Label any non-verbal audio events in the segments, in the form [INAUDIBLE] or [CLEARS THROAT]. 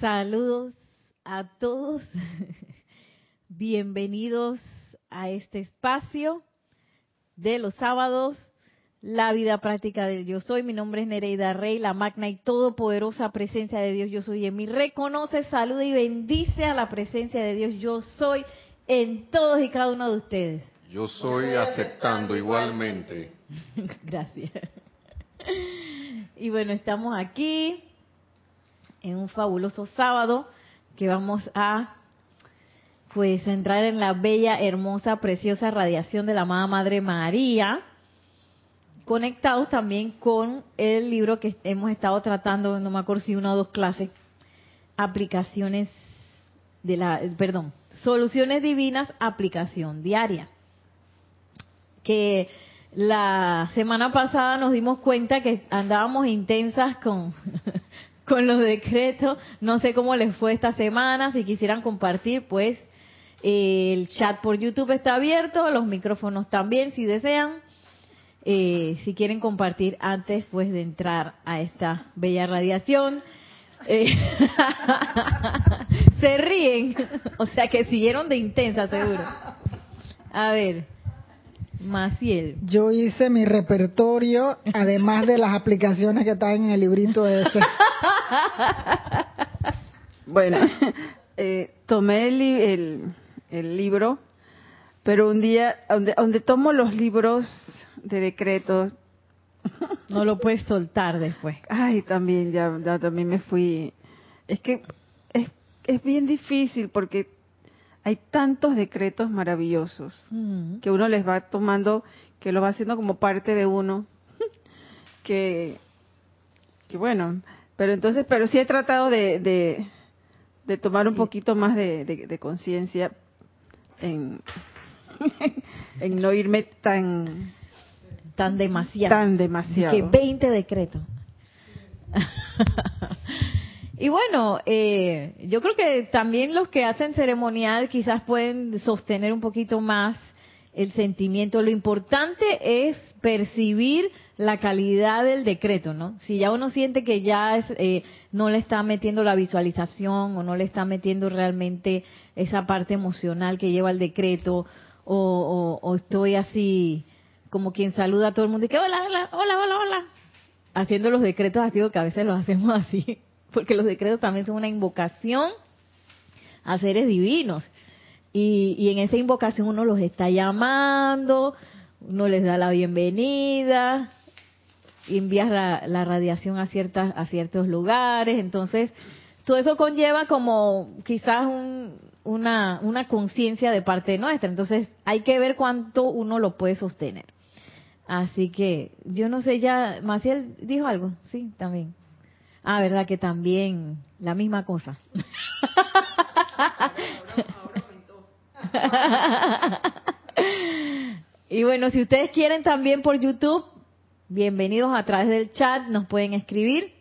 Saludos a todos. [LAUGHS] Bienvenidos a este espacio de los sábados, la vida práctica del yo soy. Mi nombre es Nereida Rey, la magna y todopoderosa presencia de Dios yo soy en mí. Reconoce, saluda y bendice a la presencia de Dios yo soy en todos y cada uno de ustedes. Yo soy aceptando igualmente. [LAUGHS] Gracias. Y bueno, estamos aquí en un fabuloso sábado que vamos a pues entrar en la bella, hermosa, preciosa radiación de la amada Madre María, conectados también con el libro que hemos estado tratando, no me acuerdo si una o dos clases, aplicaciones de la, perdón, soluciones divinas, aplicación diaria. Que la semana pasada nos dimos cuenta que andábamos intensas con, [LAUGHS] con los decretos. No sé cómo les fue esta semana. Si quisieran compartir, pues eh, el chat por YouTube está abierto, los micrófonos también, si desean. Eh, si quieren compartir antes pues de entrar a esta bella radiación. Eh, [LAUGHS] se ríen, o sea que siguieron de intensa seguro. A ver, Maciel. Yo hice mi repertorio, además de las aplicaciones que están en el librito ese. [LAUGHS] Bueno, [LAUGHS] eh, tomé el, el, el, libro, pero un día, donde, donde tomo los libros de decretos, [LAUGHS] no lo puedes soltar después. Ay, también, ya, ya también me fui. Es que es, es bien difícil porque hay tantos decretos maravillosos Mm. que uno les va tomando, que lo va haciendo como parte de uno, [LAUGHS] que, que bueno, pero entonces, pero sí he tratado de, de, de tomar un poquito más de, de, de conciencia en, [LAUGHS] en no irme tan Tan demasiado. tan demasiado. Que 20 decretos. [LAUGHS] y bueno, eh, yo creo que también los que hacen ceremonial quizás pueden sostener un poquito más el sentimiento. Lo importante es percibir la calidad del decreto, ¿no? Si ya uno siente que ya es, eh, no le está metiendo la visualización o no le está metiendo realmente esa parte emocional que lleva el decreto o, o- o estoy así como quien saluda a todo el mundo y que hola, hola, hola, hola, hola. Haciendo los decretos así, que a veces los hacemos así, porque los decretos también son una invocación a seres divinos. Y, y en esa invocación uno los está llamando, uno les da la bienvenida, envías la, la radiación a ciertas a ciertos lugares, entonces todo eso conlleva como quizás un- una una conciencia de parte nuestra, entonces hay que ver cuánto uno lo puede sostener. Así que yo no sé ya, Maciel dijo algo, sí, también. Ah, verdad que también la misma cosa. [LAUGHS] y bueno, si ustedes quieren también por YouTube, bienvenidos a través del chat, nos pueden escribir.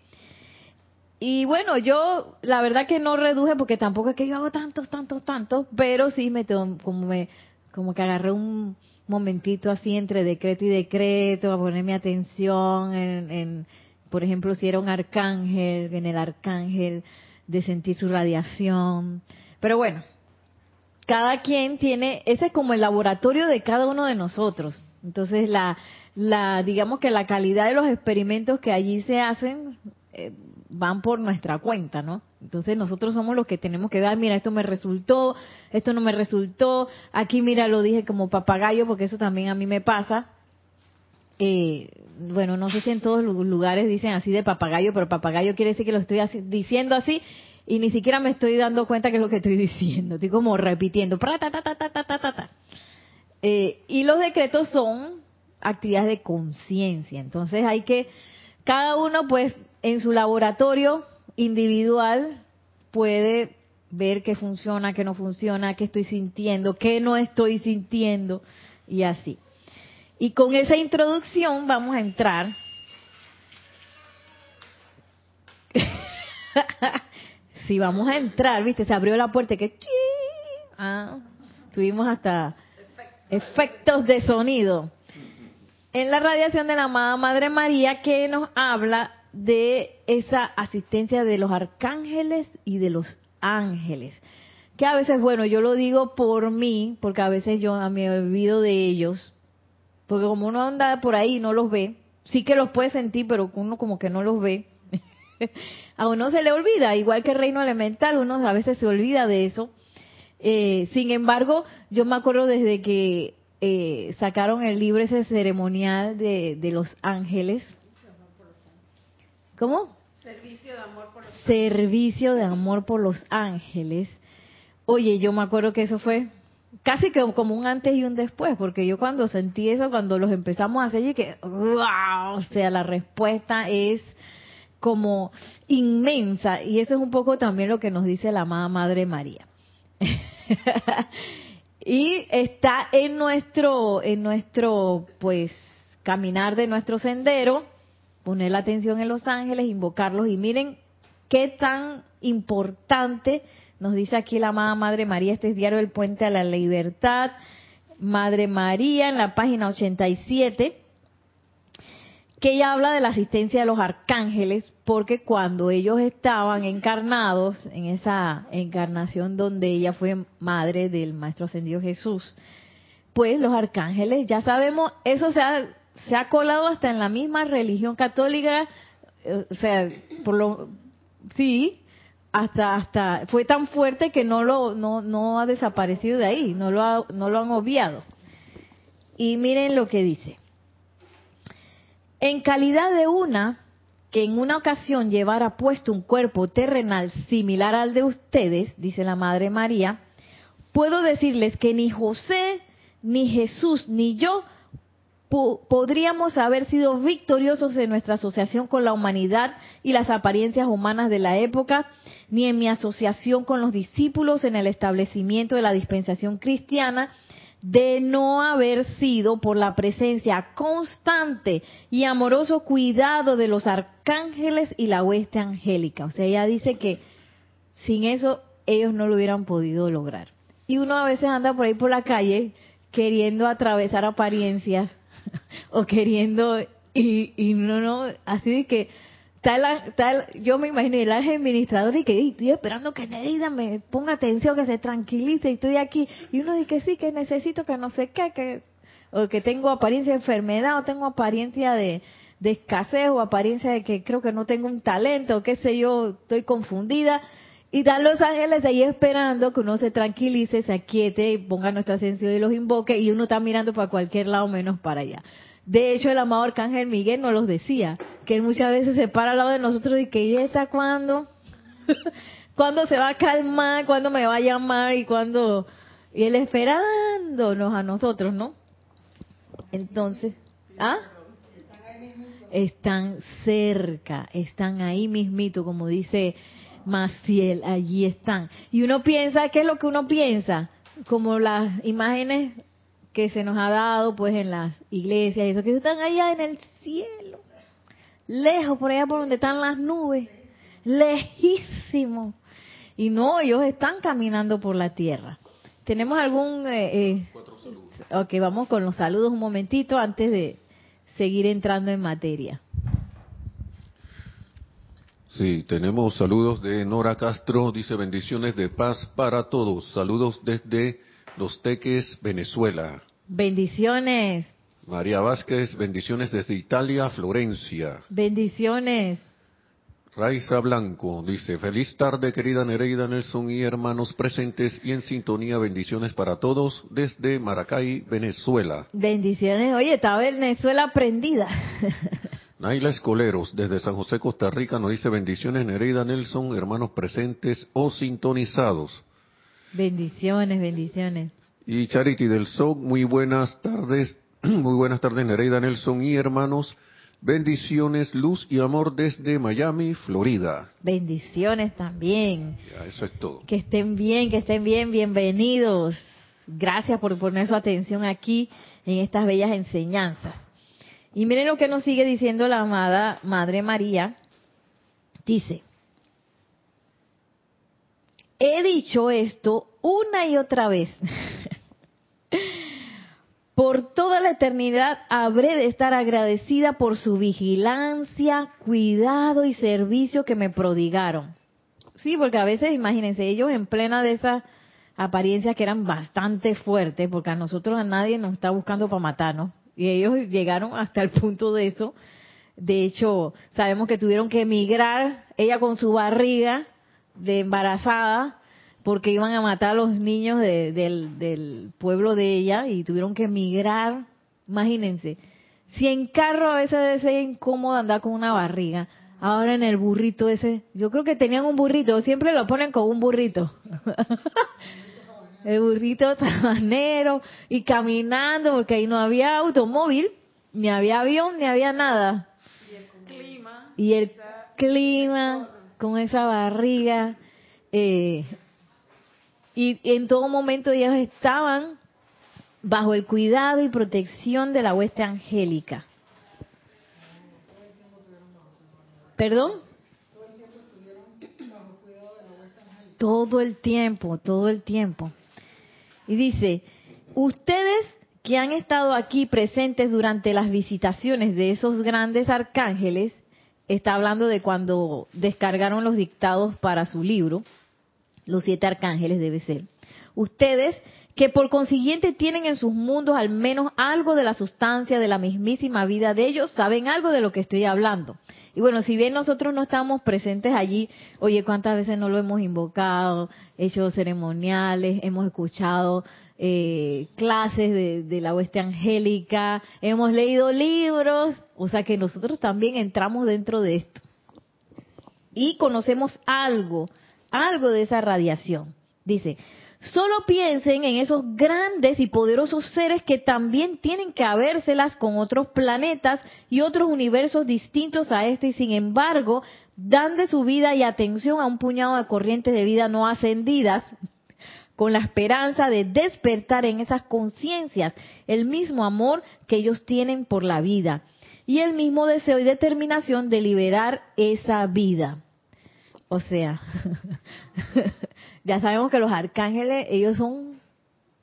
Y bueno, yo la verdad que no reduje porque tampoco es que yo hago tantos, tantos, tantos, pero sí me como me como que agarré un momentito así entre decreto y decreto a ponerme atención en, en por ejemplo, si era un arcángel, en el arcángel de sentir su radiación. Pero bueno, cada quien tiene, ese es como el laboratorio de cada uno de nosotros. Entonces, la, la, digamos que la calidad de los experimentos que allí se hacen eh, van por nuestra cuenta, ¿no? Entonces, nosotros somos los que tenemos que ver, mira, esto me resultó, esto no me resultó, aquí, mira, lo dije como papagayo, porque eso también a mí me pasa eh, bueno, no sé si en todos los lugares dicen así de papagayo, pero papagayo quiere decir que lo estoy así, diciendo así y ni siquiera me estoy dando cuenta que es lo que estoy [LAUGHS] diciendo. Estoy como repitiendo. Eh, y los decretos son actividades de conciencia. Entonces hay que, cada uno pues en su laboratorio individual puede ver qué funciona, qué no funciona, qué estoy sintiendo, qué no estoy sintiendo y así. Y con esa introducción vamos a entrar. [LAUGHS] sí, vamos a entrar, ¿viste? Se abrió la puerta que... Ah, tuvimos hasta efectos de sonido. En la radiación de la amada Madre María que nos habla de esa asistencia de los arcángeles y de los ángeles. Que a veces, bueno, yo lo digo por mí, porque a veces yo me olvido de ellos, porque como uno anda por ahí y no los ve, sí que los puede sentir, pero uno como que no los ve. [LAUGHS] a uno se le olvida, igual que el reino elemental, uno a veces se olvida de eso. Eh, sin embargo, yo me acuerdo desde que eh, sacaron el libro ese ceremonial de, de los ángeles. ¿Cómo? Servicio de amor por los Servicio de amor por los ángeles. Oye, yo me acuerdo que eso fue casi como un antes y un después, porque yo cuando sentí eso, cuando los empezamos a hacer, y que, o sea, la respuesta es como inmensa, y eso es un poco también lo que nos dice la amada Madre María. [LAUGHS] y está en nuestro, en nuestro, pues, caminar de nuestro sendero, poner la atención en los ángeles, invocarlos, y miren qué tan importante nos dice aquí la amada Madre María, este es Diario del Puente a la Libertad, Madre María en la página 87, que ella habla de la asistencia de los arcángeles, porque cuando ellos estaban encarnados en esa encarnación donde ella fue madre del Maestro Ascendido Jesús, pues los arcángeles, ya sabemos, eso se ha, se ha colado hasta en la misma religión católica, eh, o sea, por lo, sí, hasta hasta fue tan fuerte que no lo no no ha desaparecido de ahí, no lo ha, no lo han obviado. Y miren lo que dice. En calidad de una que en una ocasión llevara puesto un cuerpo terrenal similar al de ustedes, dice la Madre María, puedo decirles que ni José, ni Jesús, ni yo podríamos haber sido victoriosos en nuestra asociación con la humanidad y las apariencias humanas de la época, ni en mi asociación con los discípulos en el establecimiento de la dispensación cristiana, de no haber sido por la presencia constante y amoroso cuidado de los arcángeles y la hueste angélica. O sea, ella dice que sin eso ellos no lo hubieran podido lograr. Y uno a veces anda por ahí por la calle queriendo atravesar apariencias o queriendo y, y no, no, así de que tal, tal, yo me imagino el ángel administrador y que estoy esperando que Nerida me ponga atención, que se tranquilice y estoy aquí. Y uno dice que sí, que necesito, que no sé qué, que, o que tengo apariencia de enfermedad, o tengo apariencia de, de escasez, o apariencia de que creo que no tengo un talento, o qué sé yo, estoy confundida. Y dan los ángeles ahí esperando que uno se tranquilice, se aquiete, ponga nuestra atención y los invoque, y uno está mirando para cualquier lado menos para allá. De hecho, el amado Arcángel Miguel nos los decía, que él muchas veces se para al lado de nosotros y que ya está cuando, [LAUGHS] cuando se va a calmar, cuando me va a llamar y cuando, y él esperándonos a nosotros, ¿no? Entonces, ¿ah? Están cerca, están ahí mismito, como dice Maciel, allí están. Y uno piensa, ¿qué es lo que uno piensa? Como las imágenes que se nos ha dado pues en las iglesias, eso que están allá en el cielo, lejos, por allá por donde están las nubes, lejísimo. Y no, ellos están caminando por la tierra. ¿Tenemos algún... Eh, eh? Ok, vamos con los saludos un momentito antes de seguir entrando en materia. Sí, tenemos saludos de Nora Castro, dice bendiciones de paz para todos. Saludos desde Los Teques, Venezuela. Bendiciones. María Vázquez, bendiciones desde Italia, Florencia. Bendiciones. Raiza Blanco dice, feliz tarde querida Nereida Nelson y hermanos presentes y en sintonía, bendiciones para todos desde Maracay, Venezuela. Bendiciones, oye, está Venezuela prendida. [LAUGHS] Naila Escoleros, desde San José, Costa Rica, nos dice bendiciones Nereida Nelson, hermanos presentes o sintonizados. Bendiciones, bendiciones. Y Charity del SOC, muy buenas tardes, [CLEARS THROAT] muy buenas tardes Nereida Nelson y hermanos. Bendiciones, luz y amor desde Miami, Florida. Bendiciones también. Ya, eso es todo. Que estén bien, que estén bien, bienvenidos. Gracias por poner su atención aquí en estas bellas enseñanzas. Y miren lo que nos sigue diciendo la amada Madre María. Dice, he dicho esto una y otra vez [LAUGHS] Por toda la eternidad habré de estar agradecida por su vigilancia, cuidado y servicio que me prodigaron. Sí, porque a veces, imagínense, ellos en plena de esas apariencias que eran bastante fuertes, porque a nosotros a nadie nos está buscando para matarnos, y ellos llegaron hasta el punto de eso. De hecho, sabemos que tuvieron que emigrar, ella con su barriga de embarazada, porque iban a matar a los niños del, del pueblo de ella y tuvieron que emigrar. Imagínense, si en carro a veces debe ser incómodo andar con una barriga, ahora en el burrito ese, yo creo que tenían un burrito, siempre lo ponen con un burrito. [LAUGHS] el burrito tabanero y caminando porque ahí no había automóvil, ni había avión, ni había nada. Y el clima. Y el clima con esa barriga. Eh, y en todo momento ellos estaban bajo el cuidado y protección de la hueste angélica. ¿Perdón? Todo el tiempo, todo el tiempo. Y dice, ustedes que han estado aquí presentes durante las visitaciones de esos grandes arcángeles, está hablando de cuando descargaron los dictados para su libro, los siete arcángeles debe ser. Ustedes que por consiguiente tienen en sus mundos al menos algo de la sustancia de la mismísima vida de ellos, saben algo de lo que estoy hablando. Y bueno, si bien nosotros no estamos presentes allí, oye, cuántas veces no lo hemos invocado, hecho ceremoniales, hemos escuchado eh, clases de, de la hueste angélica, hemos leído libros, o sea que nosotros también entramos dentro de esto. Y conocemos algo, algo de esa radiación. Dice, Solo piensen en esos grandes y poderosos seres que también tienen que habérselas con otros planetas y otros universos distintos a este y sin embargo dan de su vida y atención a un puñado de corrientes de vida no ascendidas con la esperanza de despertar en esas conciencias el mismo amor que ellos tienen por la vida y el mismo deseo y determinación de liberar esa vida. O sea, [LAUGHS] ya sabemos que los arcángeles, ellos son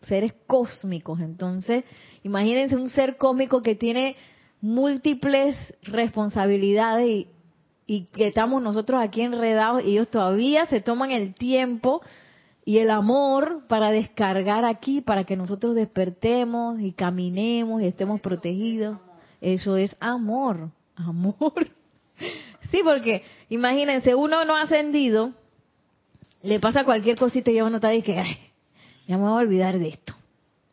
seres cósmicos, entonces imagínense un ser cósmico que tiene múltiples responsabilidades y, y que estamos nosotros aquí enredados y ellos todavía se toman el tiempo y el amor para descargar aquí, para que nosotros despertemos y caminemos y estemos protegidos. Eso es amor, amor. [LAUGHS] Sí, porque imagínense, uno no ascendido, le pasa cualquier cosita y uno está y que, ay, ya me voy a olvidar de esto.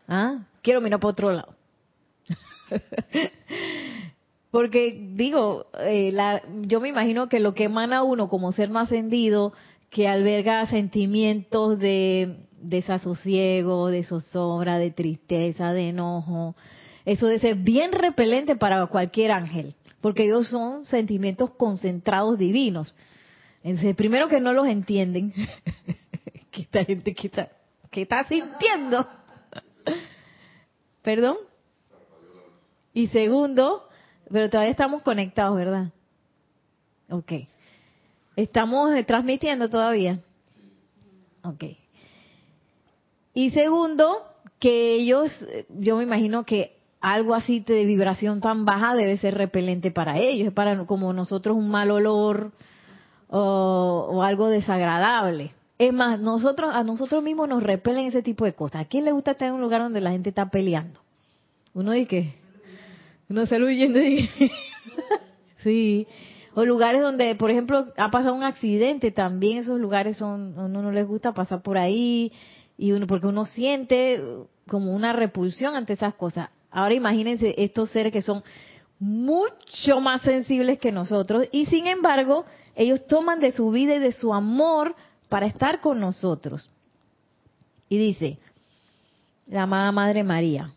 ¿Ah? Quiero mirar para otro lado. [LAUGHS] porque digo, eh, yo me imagino que lo que emana uno como ser no ascendido, que alberga sentimientos de desasosiego, de zozobra, de tristeza, de enojo, eso debe ser bien repelente para cualquier ángel porque ellos son sentimientos concentrados divinos. Entonces, primero que no los entienden, [LAUGHS] que esta gente que está, que está sintiendo. [LAUGHS] ¿Perdón? Y segundo, pero todavía estamos conectados, ¿verdad? Ok. Estamos transmitiendo todavía. Ok. Y segundo, que ellos, yo me imagino que algo así de vibración tan baja debe ser repelente para ellos, es para como nosotros un mal olor o, algo desagradable. Es más, nosotros a nosotros mismos nos repelen ese tipo de cosas. ¿A quién le gusta estar en un lugar donde la gente está peleando? Uno dice uno sale huyendo [LAUGHS] sí, o lugares donde, por ejemplo, ha pasado un accidente, también esos lugares son uno no les gusta pasar por ahí y uno porque uno siente como una repulsión ante esas cosas Ahora imagínense estos seres que son mucho más sensibles que nosotros y sin embargo ellos toman de su vida y de su amor para estar con nosotros. Y dice, la amada Madre María,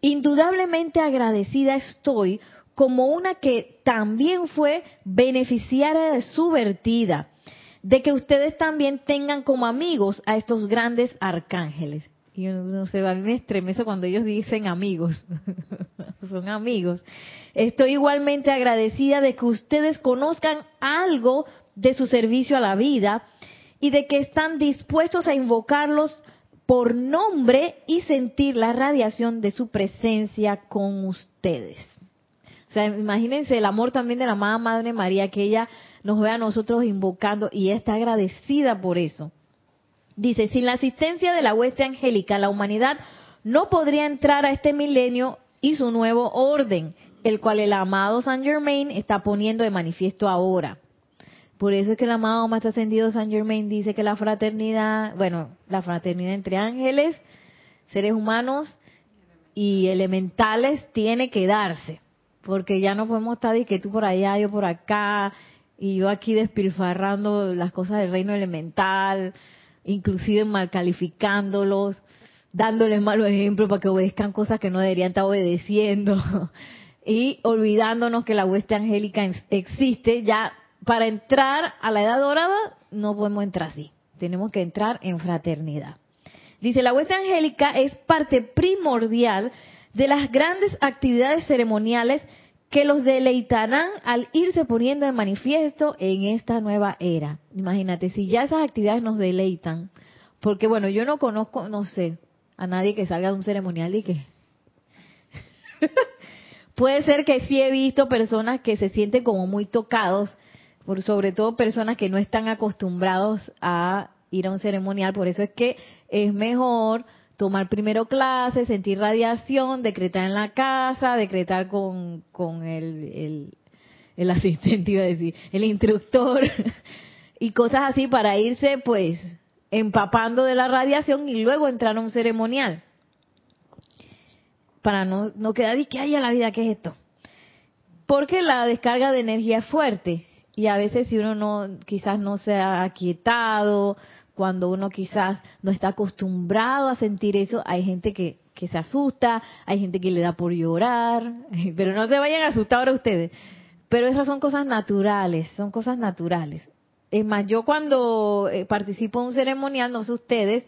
indudablemente agradecida estoy como una que también fue beneficiaria de su vertida, de que ustedes también tengan como amigos a estos grandes arcángeles. Y no sé, a mí me estremece cuando ellos dicen amigos. [LAUGHS] Son amigos. Estoy igualmente agradecida de que ustedes conozcan algo de su servicio a la vida y de que están dispuestos a invocarlos por nombre y sentir la radiación de su presencia con ustedes. O sea, imagínense el amor también de la amada Madre María, que ella nos ve a nosotros invocando y está agradecida por eso. Dice, sin la asistencia de la hueste angélica, la humanidad no podría entrar a este milenio y su nuevo orden, el cual el amado Saint Germain está poniendo de manifiesto ahora. Por eso es que el amado Maestro Ascendido Saint Germain dice que la fraternidad, bueno, la fraternidad entre ángeles, seres humanos y elementales tiene que darse porque ya no podemos estar y que tú por allá, yo por acá, y yo aquí despilfarrando las cosas del reino elemental, inclusive mal calificándolos, dándoles malos ejemplos para que obedezcan cosas que no deberían estar obedeciendo, [LAUGHS] y olvidándonos que la hueste angélica existe, ya para entrar a la edad dorada no podemos entrar así, tenemos que entrar en fraternidad. Dice, la hueste angélica es parte primordial de las grandes actividades ceremoniales que los deleitarán al irse poniendo de manifiesto en esta nueva era. Imagínate, si ya esas actividades nos deleitan, porque bueno, yo no conozco, no sé, a nadie que salga de un ceremonial y que... [LAUGHS] Puede ser que sí he visto personas que se sienten como muy tocados, por sobre todo personas que no están acostumbrados a ir a un ceremonial, por eso es que es mejor tomar primero clases, sentir radiación, decretar en la casa, decretar con, con el, el, [LAUGHS] asistente, iba a decir, el instructor, [LAUGHS] y cosas así para irse pues empapando de la radiación y luego entrar a un ceremonial. Para no, no quedar y que haya la vida, ¿qué es esto? Porque la descarga de energía es fuerte y a veces si uno no quizás no se ha aquietado cuando uno quizás no está acostumbrado a sentir eso, hay gente que, se asusta, hay gente que le da por llorar, [LAUGHS] pero no se vayan a asustar ahora ustedes. Pero esas son cosas naturales, son cosas naturales. Es más, yo cuando eh, participo en un ceremonial, no sé ustedes,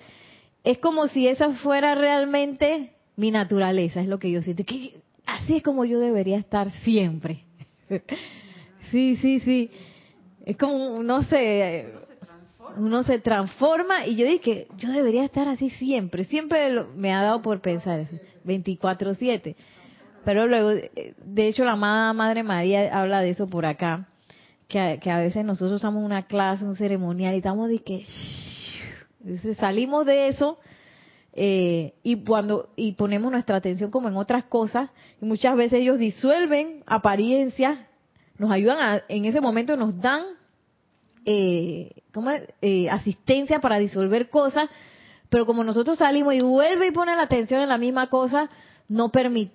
es como si esa fuera realmente mi naturaleza, es lo que yo siento. Que así es como yo debería estar siempre. [LAUGHS] sí, sí, sí. Es como, no sé, uno se transforma y yo dije, yo debería estar así siempre, siempre me ha dado por pensar 24/7. Pero luego, de hecho la amada Madre María habla de eso por acá, que a, veces nosotros estamos en una clase, un ceremonial y estamos de que salimos de eso eh, y cuando y ponemos nuestra atención como en otras cosas y muchas veces ellos disuelven apariencias, nos ayudan a, en ese momento nos dan eh, ¿cómo eh, asistencia para disolver cosas, pero como nosotros salimos y vuelve y pone la atención en la misma cosa, no,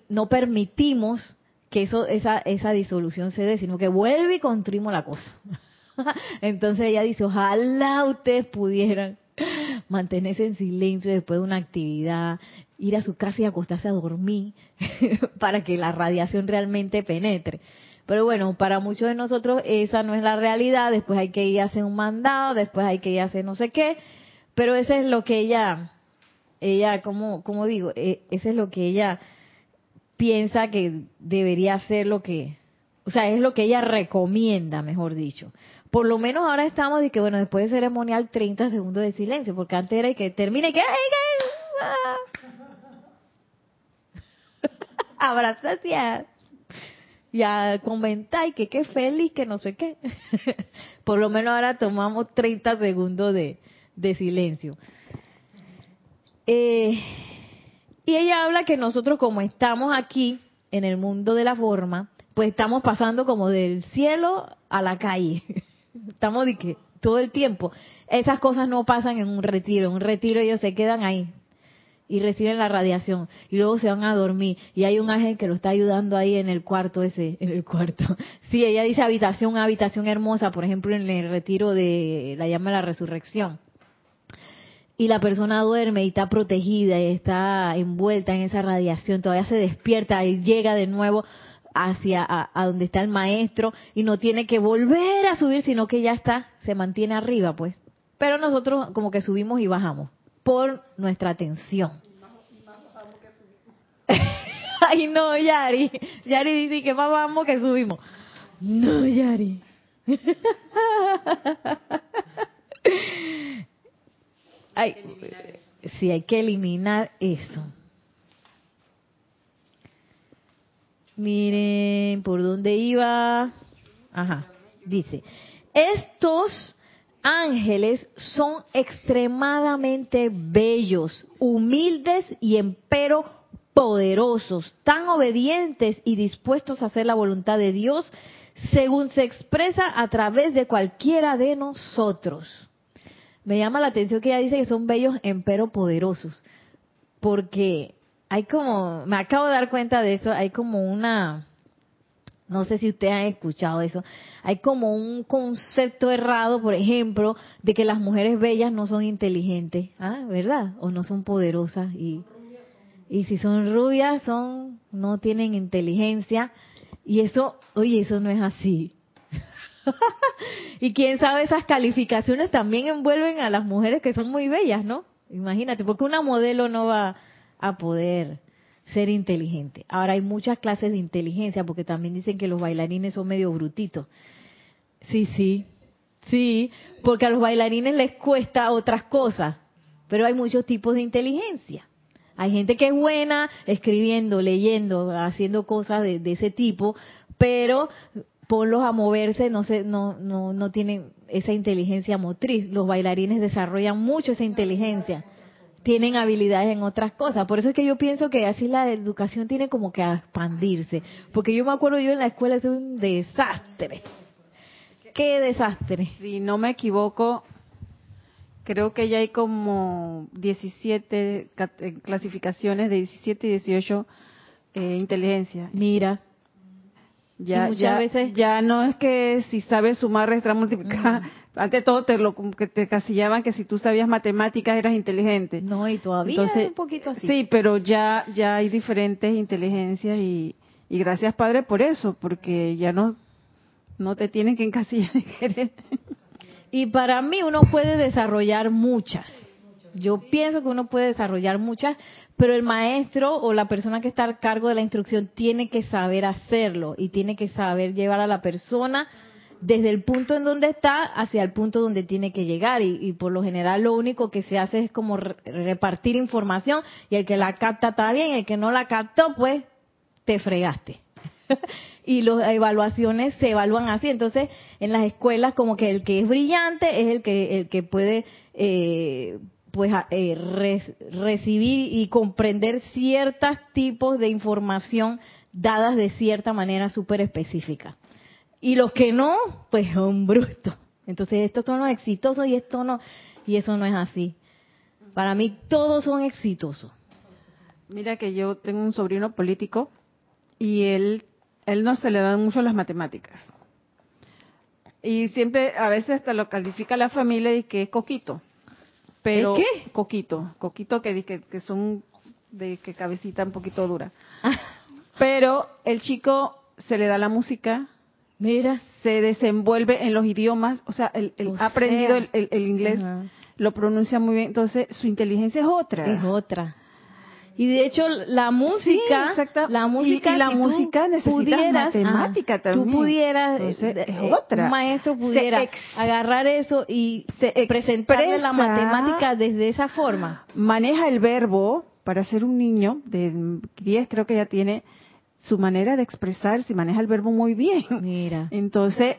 no permitimos que eso esa, esa disolución se dé, sino que vuelve y construimos la cosa. [LAUGHS] Entonces ella dice, ojalá ustedes pudieran mantenerse en silencio después de una actividad, ir a su casa y acostarse a dormir [LAUGHS] para que la radiación realmente penetre. Pero bueno, para muchos de nosotros esa no es la realidad, después hay que ir a hacer un mandado, después hay que ir a hacer no sé qué, pero eso es lo que ella, ella, como, como digo, e, eso es lo que ella piensa que debería ser lo que, o sea, es lo que ella recomienda, mejor dicho. Por lo menos ahora estamos de que, bueno, después de ceremonial 30 segundos de silencio, porque antes era que termine que... [LAUGHS] Abrazación y a comentar que qué feliz, que no sé qué. [LAUGHS] Por lo menos ahora tomamos 30 segundos de, silencio. Eh, y ella habla que nosotros como estamos aquí en el mundo de la forma, pues estamos pasando como del cielo a la calle. [LAUGHS] Estamos de que todo el tiempo. Esas cosas no pasan en un retiro. En un retiro ellos se quedan ahí y reciben la radiación y luego se van a dormir y hay un ángel que lo está ayudando ahí en el cuarto ese, [LAUGHS] en el cuarto. Sí, ella dice habitación, habitación hermosa, por ejemplo en el retiro de la llama de la resurrección. Y la persona duerme y está protegida y está envuelta en esa radiación, todavía se despierta y llega de nuevo hacia a, donde está el maestro y no tiene que volver a subir, sino que ya está, se mantiene arriba, pues. Pero nosotros como que subimos y bajamos por nuestra atención. [LAUGHS] Ay, no, Yari. Yari dice que más vamos que subimos. No, Yari. [LAUGHS] Ay, Sí, hay que eliminar eso. Miren, ¿por dónde iba? Ajá, dice, estos ángeles son extremadamente bellos, humildes y empero poderosos, tan obedientes y dispuestos a hacer la voluntad de Dios según se expresa a través de cualquiera de nosotros. Me llama la atención que ella dice que son bellos empero poderosos, porque hay como, me acabo de dar cuenta de eso, hay como una, no sé si ustedes han escuchado eso, hay como un concepto errado, por ejemplo, de que las mujeres bellas no son inteligentes, ¿ah? ¿verdad? O no son poderosas y y si son rubias son no tienen inteligencia y eso, oye, eso no es así. [LAUGHS] y quién sabe esas calificaciones también envuelven a las mujeres que son muy bellas, ¿no? Imagínate, porque una modelo no va a poder ser inteligente. Ahora hay muchas clases de inteligencia, porque también dicen que los bailarines son medio brutitos. Sí, sí, sí, porque a los bailarines les cuesta otras cosas, pero hay muchos tipos de inteligencia. Hay gente que es buena escribiendo, leyendo, haciendo cosas de, ese tipo, pero ponlos a moverse, no, se, no, no, no tienen esa inteligencia motriz. Los bailarines desarrollan mucho esa inteligencia tienen habilidades en otras cosas. Por eso es que yo pienso que así la educación tiene como que expandirse. Porque yo me acuerdo yo en la escuela es un desastre. Qué desastre. Si no me equivoco, creo que ya hay como 17 eh, clasificaciones de 17 y 18 eh, inteligencia. Mira. Ya, muchas veces ya no es que si sabes sumar, restar, multiplicar, antes todo te lo que te casillaban que si tú sabías matemáticas eras inteligente. No, y todavía es un poquito así. Sí, pero ya ya hay diferentes inteligencias y, y gracias Padre por eso, porque ya no no te tienen que encasillar Y para mí uno puede desarrollar muchas. Yo pienso que uno puede desarrollar muchas, pero el maestro o la persona que está a cargo de la instrucción tiene que saber hacerlo y tiene que saber llevar a la persona desde el punto en donde está hacia el punto donde tiene que llegar y, por lo general lo único que se hace es como repartir información y el que la capta está bien, el que no la captó pues te fregaste. [LAUGHS] y las evaluaciones se evalúan así. Entonces, en las escuelas como que el que es brillante es el que el que puede eh, pues eh, recibir y comprender ciertos tipos de información dadas de cierta manera súper específica. Y los que no, pues son brutos. Entonces estos son los exitosos y esto no, y eso no es así. Para mí todos son exitosos. Mira que yo tengo un sobrino político y él, él no se le dan mucho las matemáticas. Y siempre, a veces hasta lo califica la familia y que es coquito. Pero, qué? Coquito, coquito que, que, que son de que cabecita un poquito dura. Pero el chico se le da la música, Mira. Se desenvuelve en los idiomas, o sea, el, ha aprendido el, inglés, lo pronuncia muy bien, entonces su inteligencia es otra. Es otra. Y de hecho la música, la música, y, la música necesita matemática también. Tú pudieras, es eh, otra. un maestro pudiera agarrar eso y presentarle la matemática desde esa forma. Maneja el verbo para ser un niño de 10 creo que ya tiene su manera de expresarse, maneja el verbo muy bien. Mira. [LAUGHS] Entonces,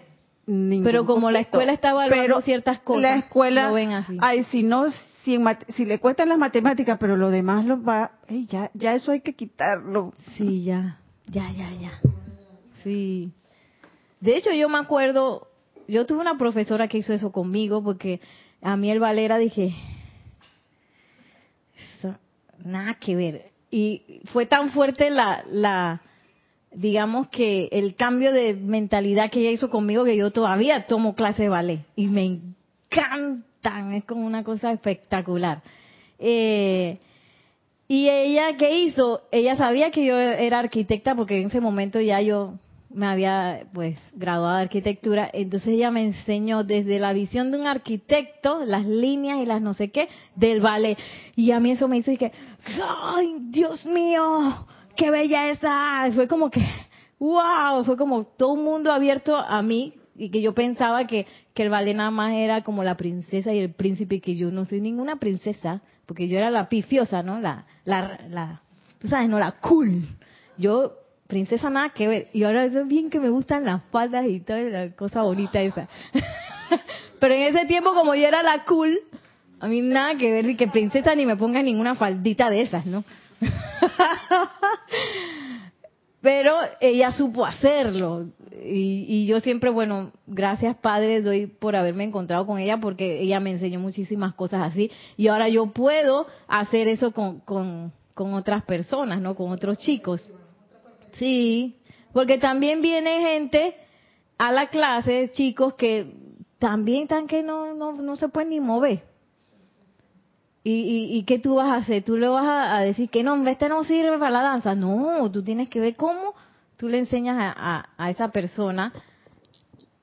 pero como la escuela está evaluando ciertas cosas, la escuela, lo ven así. Ay, si no, si, si, le cuestan las matemáticas, pero lo demás lo va, ya, ya eso hay que quitarlo. Sí, ya, ya, ya, ya. Sí. De hecho, yo me acuerdo, yo tuve una profesora que hizo eso conmigo, porque a mí el Valera dije, nada que ver. Y fue tan fuerte la, la, digamos que el cambio de mentalidad que ella hizo conmigo que yo todavía tomo clase de ballet y me encantan, es como una cosa espectacular. Eh, y ella, ¿qué hizo? Ella sabía que yo era arquitecta porque en ese momento ya yo me había pues graduado de arquitectura, entonces ella me enseñó desde la visión de un arquitecto, las líneas y las no sé qué, del ballet. Y a mí eso me hizo y que, ¡ay, Dios mío! Qué belleza. Fue como que, wow, fue como todo un mundo abierto a mí y que yo pensaba que, que el ballet nada más era como la princesa y el príncipe que yo no soy ninguna princesa, porque yo era la pifiosa, ¿no? La, la, la, tú sabes, no la cool. Yo, princesa nada que ver. Y ahora es bien que me gustan las faldas y toda la cosa bonita esa. [LAUGHS] Pero en ese tiempo como yo era la cool, a mí nada que ver, ni que princesa ni me ponga ninguna faldita de esas, ¿no? [LAUGHS] Pero ella supo hacerlo. Y, yo siempre, bueno, gracias Padre, doy por haberme encontrado con ella porque ella me enseñó muchísimas cosas así. Y ahora yo puedo hacer eso con, con, con otras personas, ¿no? Con otros chicos. Sí, porque también viene gente a la clase, chicos que también están que no, no, no se pueden ni mover. ¿Y, y, qué tú vas a hacer? ¿Tú le vas a, decir que no, este no sirve para la danza? No, tú tienes que ver cómo tú le enseñas a, esa persona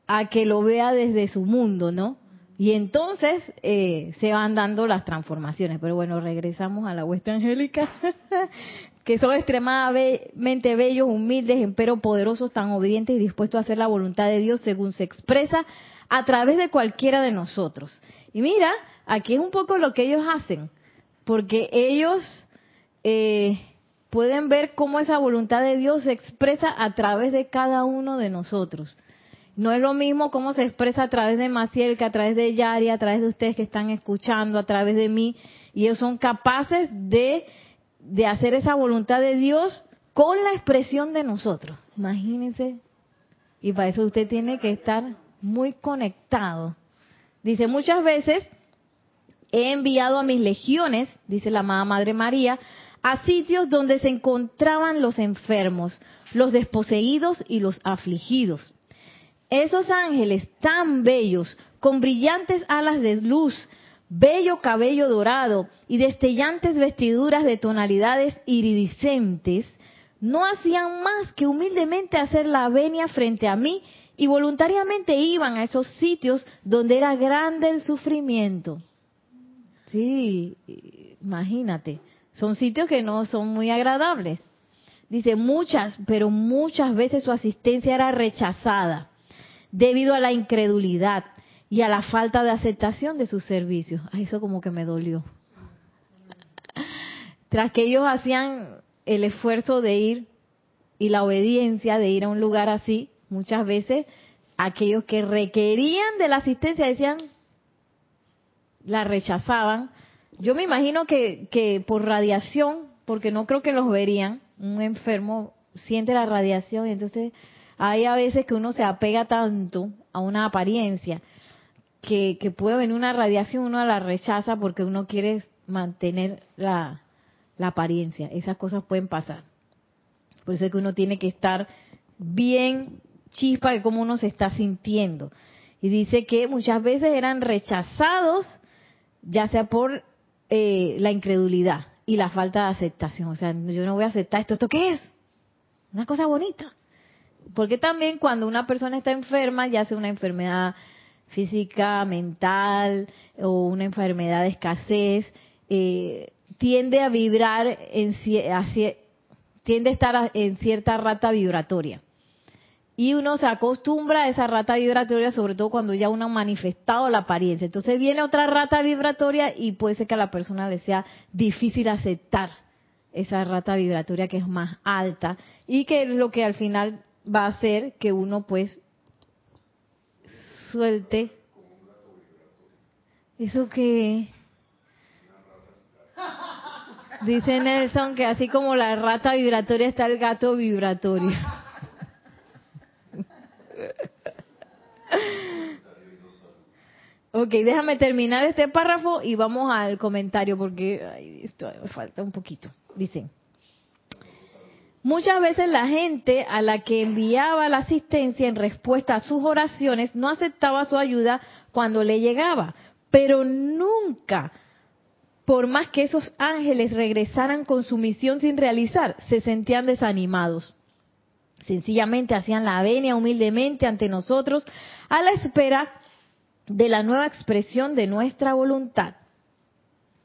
a que lo vea desde su mundo, ¿no? Y entonces eh, se van dando las transformaciones. Pero bueno, regresamos a la huesta angélica, [LAUGHS] que son extremadamente bellos, humildes, pero poderosos, tan obedientes y dispuestos a hacer la voluntad de Dios según se expresa a través de cualquiera de nosotros. Y mira, aquí es un poco lo que ellos hacen, porque ellos eh, pueden ver cómo esa voluntad de Dios se expresa a través de cada uno de nosotros. No es lo mismo cómo se expresa a través de Maciel que a través de Yari, a través de ustedes que están escuchando, a través de mí. Y ellos son capaces de, de hacer esa voluntad de Dios con la expresión de nosotros. Imagínense. Y para eso usted tiene que estar muy conectado. Dice, muchas veces he enviado a mis legiones, dice la amada Madre María, a sitios donde se encontraban los enfermos, los desposeídos y los afligidos. Esos ángeles tan bellos, con brillantes alas de luz, bello cabello dorado y destellantes vestiduras de tonalidades iridiscentes, no hacían más que humildemente hacer la venia frente a mí y voluntariamente iban a esos sitios donde era grande el sufrimiento. Sí, imagínate, son sitios que no son muy agradables. Dice, muchas, pero muchas veces su asistencia era rechazada debido a la incredulidad y a la falta de aceptación de sus servicios. Ay, eso como que me dolió. [LAUGHS] Tras que ellos hacían el esfuerzo de ir y la obediencia de ir a un lugar así, muchas veces aquellos que requerían de la asistencia decían, la rechazaban. Yo me imagino que, que por radiación, porque no creo que los verían, un enfermo siente la radiación y entonces hay a veces que uno se apega tanto a una apariencia que, que puede venir una radiación, uno la rechaza porque uno quiere mantener la, la apariencia. Esas cosas pueden pasar. Por eso es que uno tiene que estar bien chispa de cómo uno se está sintiendo. Y dice que muchas veces eran rechazados, ya sea por eh, la incredulidad y la falta de aceptación. O sea, yo no voy a aceptar esto. ¿Esto qué es? Una cosa bonita. Porque también cuando una persona está enferma, ya sea una enfermedad física, mental o una enfermedad de escasez, eh, tiende a vibrar, en, tiende a estar en cierta rata vibratoria. Y uno se acostumbra a esa rata vibratoria, sobre todo cuando ya uno ha manifestado la apariencia. Entonces viene otra rata vibratoria y puede ser que a la persona le sea difícil aceptar esa rata vibratoria que es más alta y que es lo que al final va a hacer que uno pues suelte eso que dice Nelson que así como la rata vibratoria está el gato vibratorio. Ok, déjame terminar este párrafo y vamos al comentario porque me falta un poquito. Dice, muchas veces la gente a la que enviaba la asistencia en respuesta a sus oraciones no aceptaba su ayuda cuando le llegaba, pero nunca, por más que esos ángeles regresaran con su misión sin realizar, se sentían desanimados. Sencillamente hacían la venia humildemente ante nosotros a la espera de la nueva expresión de nuestra voluntad.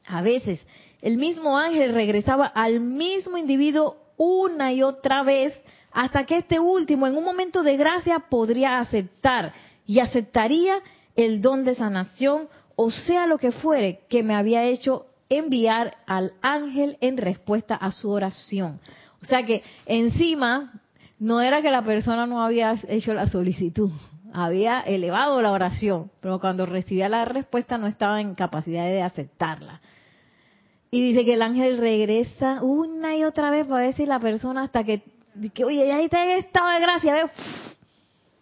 A veces el mismo ángel regresaba al mismo individuo una y otra vez hasta que este último en un momento de gracia podría aceptar y aceptaría el don de sanación o sea lo que fuere que me había hecho enviar al ángel en respuesta a su oración. O sea que encima no era que la persona no había hecho la solicitud, había elevado la oración, pero cuando recibía la respuesta no estaba en capacidad de aceptarla. Y dice que el ángel regresa una y otra vez para ver si la persona hasta que, oye, ya está en estado de gracia, ¿ve?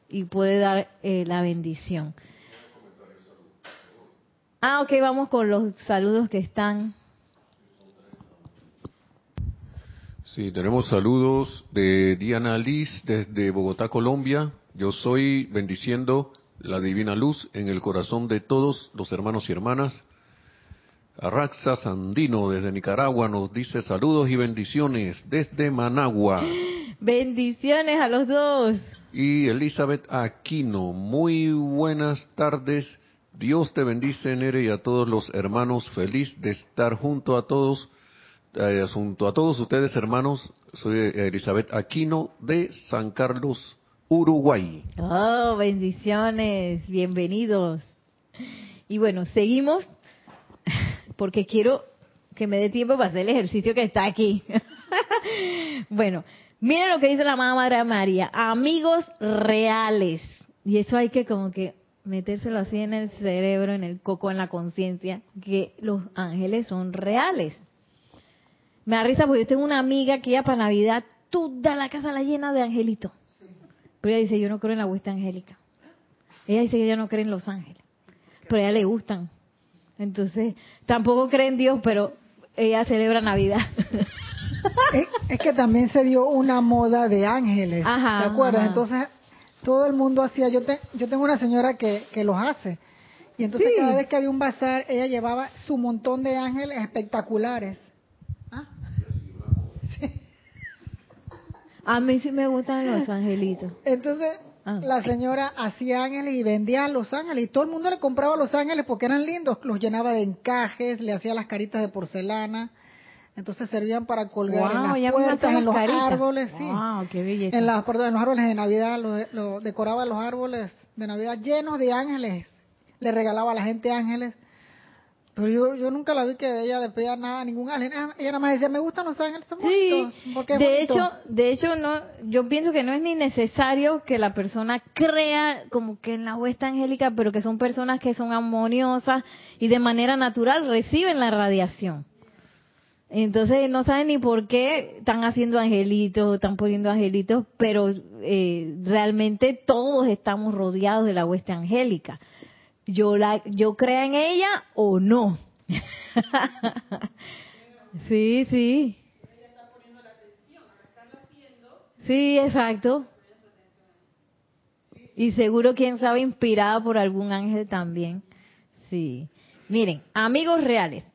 y puede dar eh, la bendición. Ah, ok, vamos con los saludos que están. Sí, tenemos saludos de Diana Liz desde Bogotá, Colombia. Yo soy bendiciendo la divina luz en el corazón de todos los hermanos y hermanas. Arraxa Sandino desde Nicaragua nos dice saludos y bendiciones desde Managua. [GASPS] Bendiciones a los dos. Y Elizabeth Aquino, muy buenas tardes. Dios te bendice, Nere, y a todos los hermanos. Feliz de estar junto a todos, eh, junto a todos ustedes, hermanos. Soy Elizabeth Aquino de San Carlos, Uruguay. Oh, bendiciones, bienvenidos. Y bueno, seguimos porque quiero que me dé tiempo para hacer el ejercicio que está aquí. [LAUGHS] bueno, miren lo que dice la Madre María, amigos reales. Y eso hay que como que metérselo así en el cerebro, en el coco, en la conciencia, que los ángeles son reales. Me da risa porque yo tengo una amiga que ya para Navidad toda la casa la llena de angelitos. Pero ella dice, yo no creo en la huesta angélica. Ella dice que ella no cree en los ángeles. Pero a ella le gustan. Entonces, tampoco cree en Dios, pero ella celebra Navidad. [LAUGHS] es, es, que también se dio una moda de ángeles. Ajá, ¿Te acuerdas? ajá. Entonces, todo el mundo hacía. Yo, te, yo tengo una señora que, que los hace. Y entonces, Sí. cada vez que había un bazar, ella llevaba su montón de ángeles espectaculares. ¿Ah? A mí sí me gustan los angelitos. [LAUGHS] Entonces, Ah. la señora hacía ángeles y vendía los ángeles. Y todo el mundo le compraba los ángeles porque eran lindos. Los llenaba de encajes, le hacía las caritas de porcelana. Entonces servían para colgar en las puertas, en los caritas. árboles, sí. Wow, qué belleza. En, las, perdón, en los árboles de Navidad, lo, lo decoraba los árboles de Navidad llenos de ángeles. Le regalaba a la gente ángeles. Pero yo, yo nunca la vi que ella le pedía nada a ningún ángel. Ella nada más decía, me gustan los ángeles, son Sí, porque es de bonito". hecho, de hecho no, yo pienso que no es ni necesario que la persona crea como que en la huesta angélica, pero que son personas que son armoniosas y de manera natural reciben la radiación. Entonces no saben ni por qué están haciendo angelitos, están poniendo angelitos, pero eh, realmente todos estamos rodeados de la huesta angélica. Yo la, yo crea en ella o no. [LAUGHS] sí, sí. Sí, exacto. Y seguro, quién sabe, inspirada por algún ángel también. Sí. Miren, amigos reales,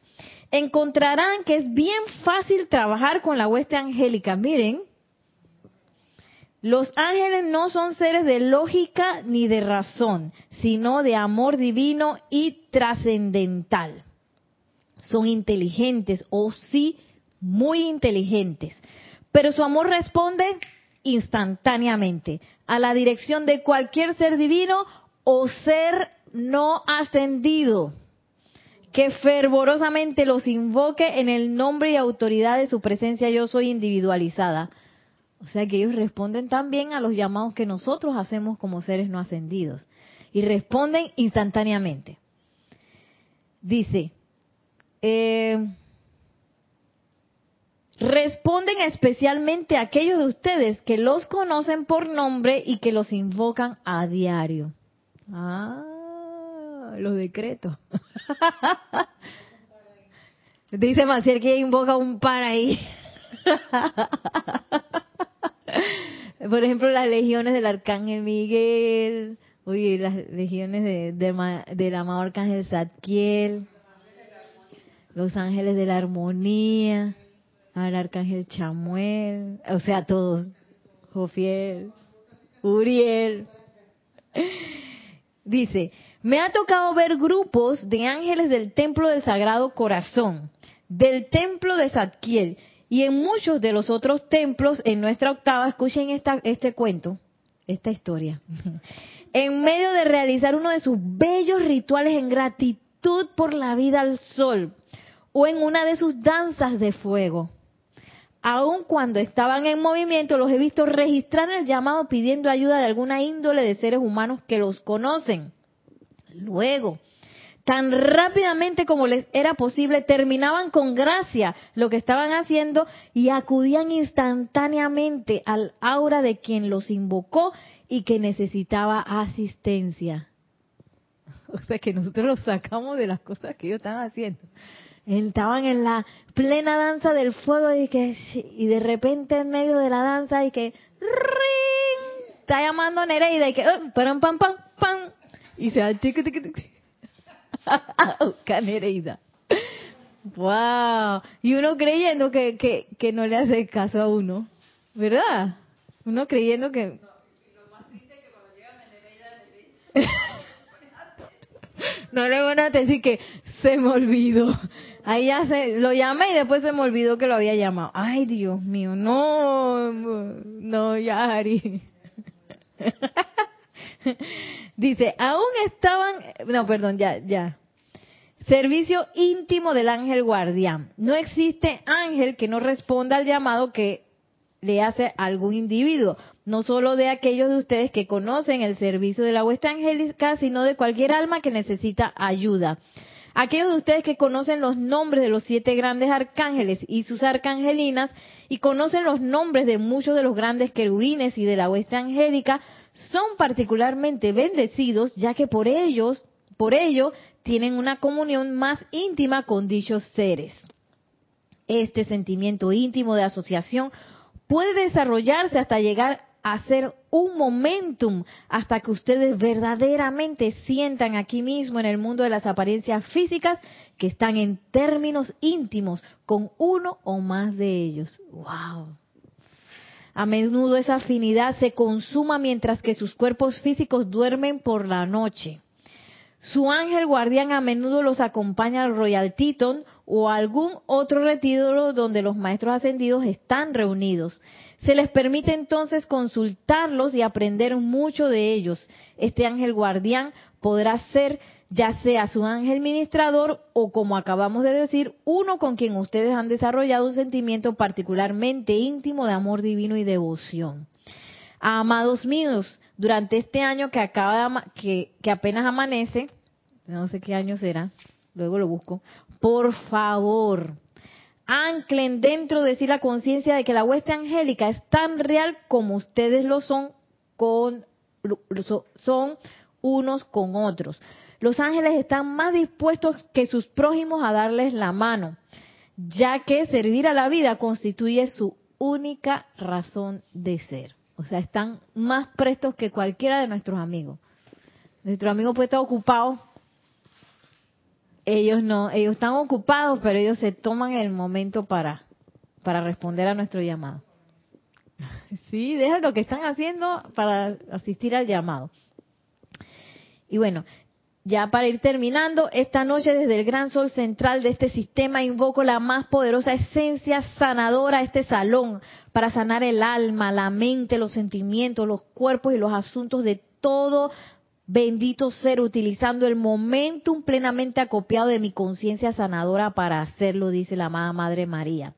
encontrarán que es bien fácil trabajar con la hueste angélica. Miren, los ángeles no son seres de lógica ni de razón, sino de amor divino y trascendental. Son inteligentes, o sí, muy inteligentes, pero su amor responde instantáneamente a la dirección de cualquier ser divino o ser no ascendido que fervorosamente los invoque en el nombre y autoridad de su presencia yo soy individualizada. O sea que ellos responden también a los llamados que nosotros hacemos como seres no ascendidos. Y responden instantáneamente. Dice, eh, responden especialmente a aquellos de ustedes que los conocen por nombre y que los invocan a diario. Ah, los decretos. [LAUGHS] Dice Maciel que invoca un par ahí. [LAUGHS] [LAUGHS] Por ejemplo, las legiones del Arcángel Miguel, oye, las legiones de, de del amado Arcángel Zadkiel, los ángeles de la armonía, al Arcángel Chamuel, o sea, todos, Jofiel, Uriel. [LAUGHS] Dice, me ha tocado ver grupos de ángeles del Templo del Sagrado Corazón, del Templo de Zadkiel y en muchos de los otros templos en nuestra octava, escuchen esta, este cuento, esta historia. [LAUGHS] en medio de realizar uno de sus bellos rituales en gratitud por la vida al sol o en una de sus danzas de fuego. Aun cuando estaban en movimiento, los he visto registrar el llamado pidiendo ayuda de alguna índole de seres humanos que los conocen. Luego, tan rápidamente como les era posible, terminaban con gracia lo que estaban haciendo y acudían instantáneamente al aura de quien los invocó y que necesitaba asistencia. [LAUGHS] O sea que nosotros los sacamos de las cosas que ellos estaban haciendo. Estaban en la plena danza del fuego y que y de repente en medio de la danza y que ¡ring! está llamando Nereida y que oh, pam pam pam y se va a Nereida. Wow. Y uno creyendo que, que, que no le hace caso a uno, ¿verdad? Uno creyendo que no le van a decir que se me olvidó. Ahí ya se, lo llamé y después se me olvidó que lo había llamado. Ay, Dios mío, no, no, Yari. [LAUGHS] Dice, aún estaban, no, perdón, ya, ya. Servicio íntimo del ángel guardián. No existe ángel que no responda al llamado que le hace algún individuo, no solo de aquellos de ustedes que conocen el servicio de la huesta angélica, sino de cualquier alma que necesita ayuda. Aquellos de ustedes que conocen los nombres de los siete grandes arcángeles y sus arcangelinas y conocen los nombres de muchos de los grandes querubines y de la huesta angélica, son particularmente bendecidos ya que por ellos, por ello, tienen una comunión más íntima con dichos seres. Este sentimiento íntimo de asociación puede desarrollarse hasta llegar a ser un momentum hasta que ustedes verdaderamente sientan aquí mismo en el mundo de las apariencias físicas que están en términos íntimos con uno o más de ellos. ¡Wow! A menudo esa afinidad se consuma mientras que sus cuerpos físicos duermen por la noche. Su ángel guardián a menudo los acompaña al Royal Teton o a algún otro retiro donde los maestros ascendidos están reunidos. Se les permite entonces consultarlos y aprender mucho de ellos. Este ángel guardián podrá ser ya sea su ángel ministrador o como acabamos de decir, uno con quien ustedes han desarrollado un sentimiento particularmente íntimo de amor divino y devoción. Amados míos, durante este año que acaba que, que apenas amanece, no sé qué año será, luego lo busco, por favor, anclen dentro de sí la conciencia de que la hueste angélica es tan real como ustedes lo son con son unos con otros. Los ángeles están más dispuestos que sus prójimos a darles la mano, ya que servir a la vida constituye su única razón de ser. O sea, están más prestos que cualquiera de nuestros amigos. Nuestro amigo puede estar ocupado ellos no, ellos están ocupados, pero ellos se toman el momento para, para responder a nuestro llamado. [LAUGHS] Sí, dejan lo que están haciendo para asistir al llamado. Y bueno, ya para ir terminando, esta noche desde el gran sol central de este sistema invoco la más poderosa esencia sanadora a este salón para sanar el alma, la mente, los sentimientos, los cuerpos y los asuntos de todo bendito ser, utilizando el momentum plenamente acopiado de mi conciencia sanadora para hacerlo, dice la amada Madre María.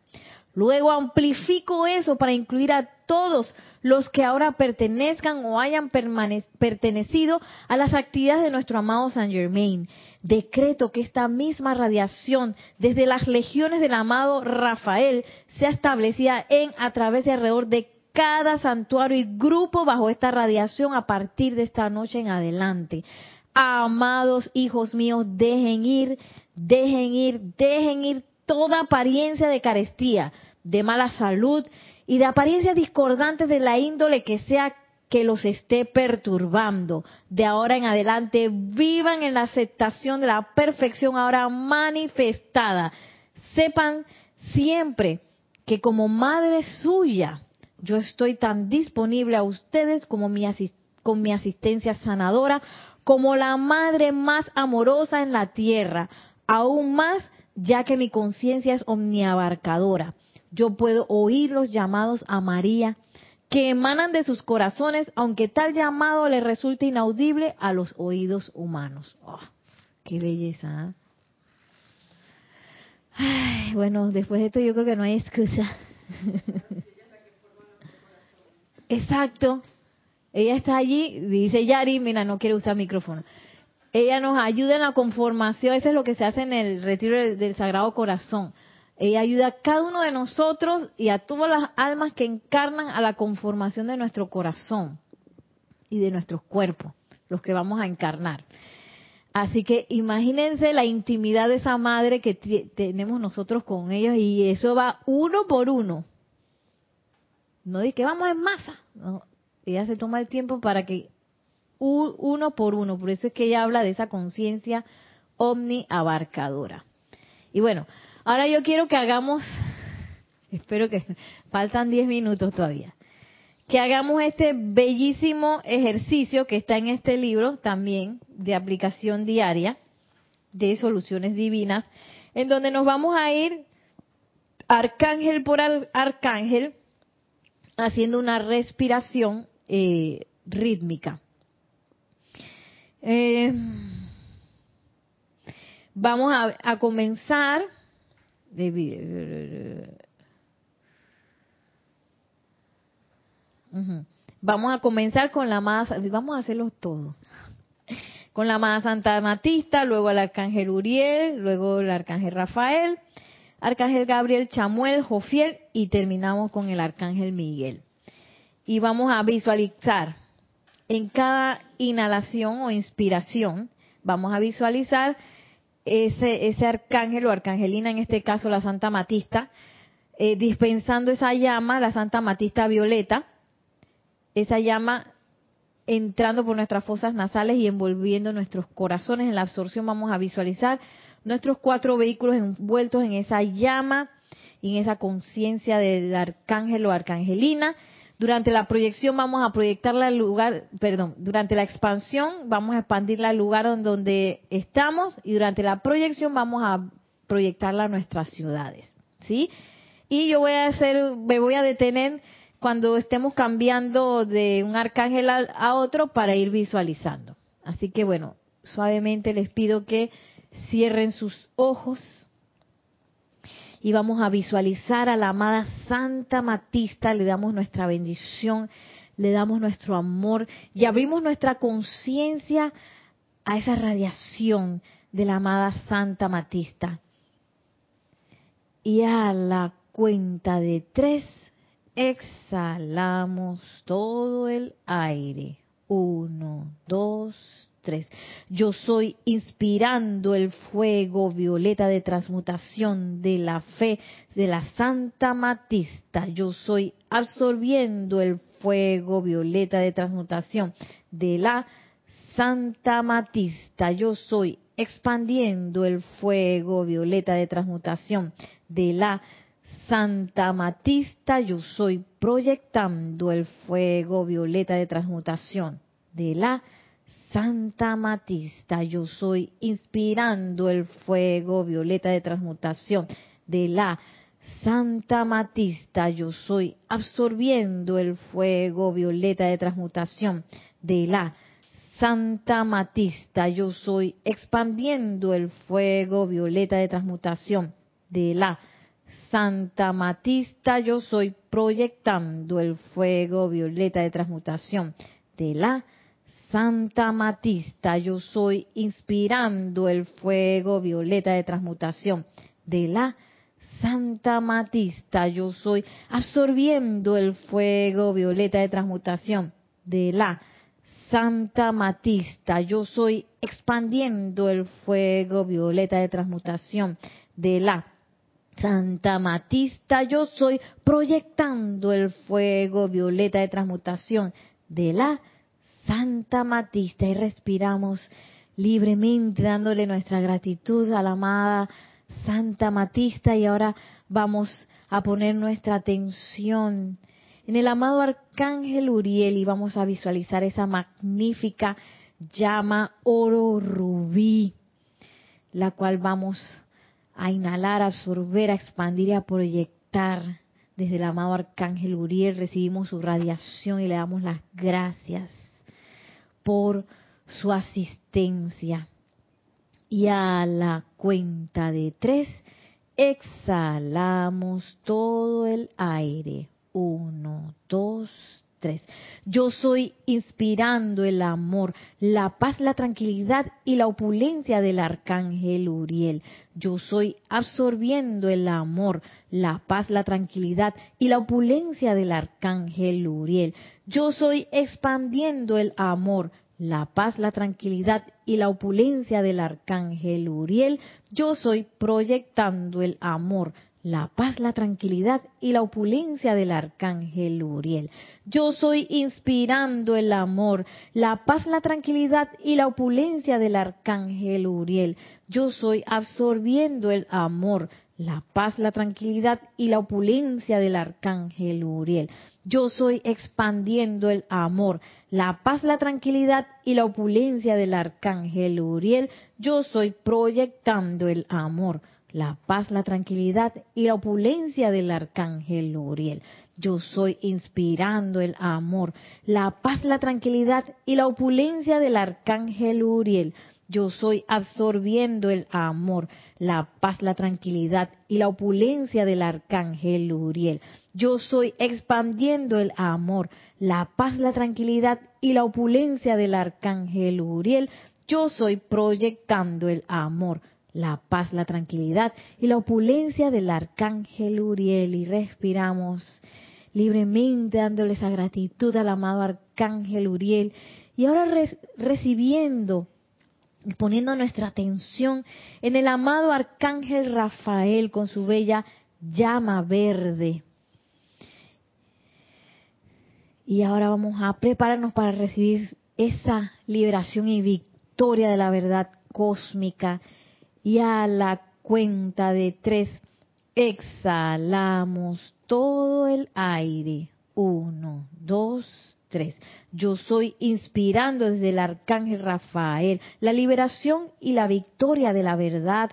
Luego amplifico eso para incluir a todos los que ahora pertenezcan o hayan pertenecido a las actividades de nuestro amado San Germain. Decreto que esta misma radiación desde las legiones del amado Rafael sea establecida en, a través de alrededor de cada santuario y grupo bajo esta radiación a partir de esta noche en adelante. Amados hijos míos, dejen ir, dejen ir, dejen ir toda apariencia de carestía, de mala salud y de apariencias discordantes de la índole que sea que los esté perturbando. De ahora en adelante, vivan en la aceptación de la perfección ahora manifestada. Sepan siempre que como madre suya, yo estoy tan disponible a ustedes como mi con mi asistencia sanadora, como la madre más amorosa en la tierra, aún más ya que mi conciencia es omniabarcadora. Yo puedo oír los llamados a María que emanan de sus corazones, aunque tal llamado les resulte inaudible a los oídos humanos. Oh, ¡Qué belleza! ¿eh? bueno, después de esto yo creo que no hay excusa. [LAUGHS] Exacto. Ella está allí, dice Yari, mira, no quiere usar micrófono. Ella nos ayuda en la conformación, eso es lo que se hace en el retiro del, Sagrado Corazón. Ella ayuda a cada uno de nosotros y a todas las almas que encarnan a la conformación de nuestro corazón y de nuestros cuerpos, los que vamos a encarnar. Así que imagínense la intimidad de esa madre que tenemos nosotros con ellos y eso va uno por uno. No dice que vamos en masa. No, ella se toma el tiempo para que uno por uno. Por eso es que ella habla de esa conciencia omniabarcadora. Y bueno, Ahora yo quiero que hagamos, [LAUGHS] espero que faltan 10 minutos todavía, que hagamos este bellísimo ejercicio que está en este libro también de aplicación diaria de soluciones divinas, en donde nos vamos a ir arcángel por arcángel haciendo una respiración eh, rítmica. Eh, vamos a comenzar Vamos a comenzar con la más, vamos a hacerlo todo. Con la más Santa Matista, luego el Arcángel Uriel, luego el Arcángel Rafael, Arcángel Gabriel, Chamuel, Jofiel y terminamos con el Arcángel Miguel. Y vamos a visualizar en cada inhalación o inspiración, vamos a visualizar ese, ese arcángel o arcangelina, en este caso la Santa Matista, eh, dispensando esa llama, la Santa Matista Violeta, esa llama entrando por nuestras fosas nasales y envolviendo nuestros corazones. En la absorción vamos a visualizar nuestros cuatro vehículos envueltos en esa llama y en esa conciencia del arcángel o arcangelina durante la proyección vamos a proyectarla al lugar, perdón, durante la expansión vamos a expandirla al lugar donde estamos y durante la proyección vamos a proyectarla a nuestras ciudades, ¿sí? Y yo voy a hacer, me voy a detener cuando estemos cambiando de un arcángel a otro para ir visualizando. Así que bueno, suavemente les pido que cierren sus ojos y vamos a visualizar a la amada Santa Matista, le damos nuestra bendición, le damos nuestro amor y abrimos nuestra conciencia a esa radiación de la amada Santa Matista. Y a la cuenta de tres, exhalamos todo el aire. Uno, dos, yo soy inspirando el fuego violeta de transmutación de la fe de la Santa Matista. Yo soy absorbiendo el fuego violeta de transmutación de la Santa Matista. Yo soy expandiendo el fuego violeta de transmutación de la Santa Matista. Yo soy proyectando el fuego violeta de transmutación de la Santa Matista, yo soy inspirando el fuego violeta de transmutación de la Santa Matista, yo soy absorbiendo el fuego violeta de transmutación de la Santa Matista, yo soy expandiendo el fuego violeta de transmutación de la Santa Matista, yo soy proyectando el fuego violeta de transmutación de la Matista, yo soy inspirando el fuego violeta de transmutación de la Santa Matista, yo soy absorbiendo el fuego violeta de transmutación de la Santa Matista, yo soy expandiendo el fuego violeta de transmutación de la Santa Matista, yo soy proyectando el fuego violeta de transmutación de la Santa Matista y respiramos libremente dándole nuestra gratitud a la amada Santa Matista y ahora vamos a poner nuestra atención en el amado Arcángel Uriel y vamos a visualizar esa magnífica llama oro rubí, la cual vamos a inhalar, a absorber, a expandir y a proyectar desde el amado Arcángel Uriel, recibimos su radiación y le damos las gracias por su asistencia. Y a la cuenta de tres, exhalamos todo el aire. Uno, dos, Yo soy inspirando el amor, la paz, la tranquilidad y la opulencia del arcángel Uriel. Yo soy absorbiendo el amor, la paz, la tranquilidad y la opulencia del arcángel Uriel. Yo soy expandiendo el amor, la paz, la tranquilidad y la opulencia del arcángel Uriel. Yo soy proyectando el amor, la paz, la tranquilidad y la opulencia del arcángel Uriel. Yo soy inspirando el amor, la paz, la tranquilidad y la opulencia del arcángel Uriel. Yo soy absorbiendo el amor, la paz, la tranquilidad y la opulencia del arcángel Uriel. Yo soy expandiendo el amor, la paz, la tranquilidad y la opulencia del arcángel Uriel. Yo soy proyectando el amor la paz, la tranquilidad y la opulencia del arcángel Uriel. Yo soy inspirando el amor, la paz, la tranquilidad y la opulencia del arcángel Uriel. Yo soy absorbiendo el amor, la paz, la tranquilidad y la opulencia del arcángel Uriel. Yo soy expandiendo el amor, la paz, la tranquilidad y la opulencia del arcángel Uriel. Yo soy proyectando el amor, la paz, la tranquilidad y la opulencia del arcángel Uriel. Y respiramos libremente dándole esa gratitud al amado arcángel Uriel. Y ahora recibiendo y poniendo nuestra atención en el amado arcángel Rafael con su bella llama verde. Y ahora vamos a prepararnos para recibir esa liberación y victoria de la verdad cósmica y a la cuenta de tres exhalamos todo el aire. Uno, dos, tres. Yo soy inspirando desde el arcángel Rafael la liberación y la victoria de la verdad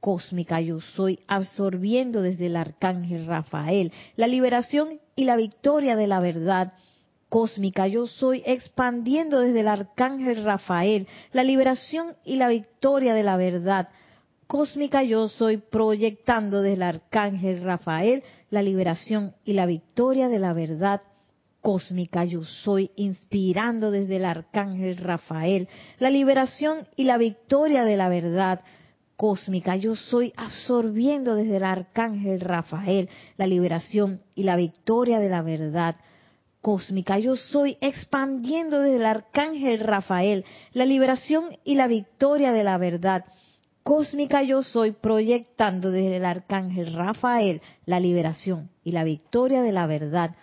cósmica. Yo soy absorbiendo desde el arcángel Rafael la liberación y la victoria de la verdad cósmica. Yo soy expandiendo desde el arcángel Rafael la liberación y la victoria de la verdad. Cósmica yo soy proyectando desde el arcángel Rafael la liberación y la victoria de la verdad cósmica. Yo soy inspirando desde el arcángel Rafael la liberación y la victoria de la verdad cósmica. Yo soy absorbiendo desde el arcángel Rafael la liberación y la victoria de la verdad cósmica. Yo soy expandiendo desde el arcángel Rafael la liberación y la victoria de la verdad cósmica yo soy proyectando desde el arcángel Rafael la liberación y la victoria de la verdad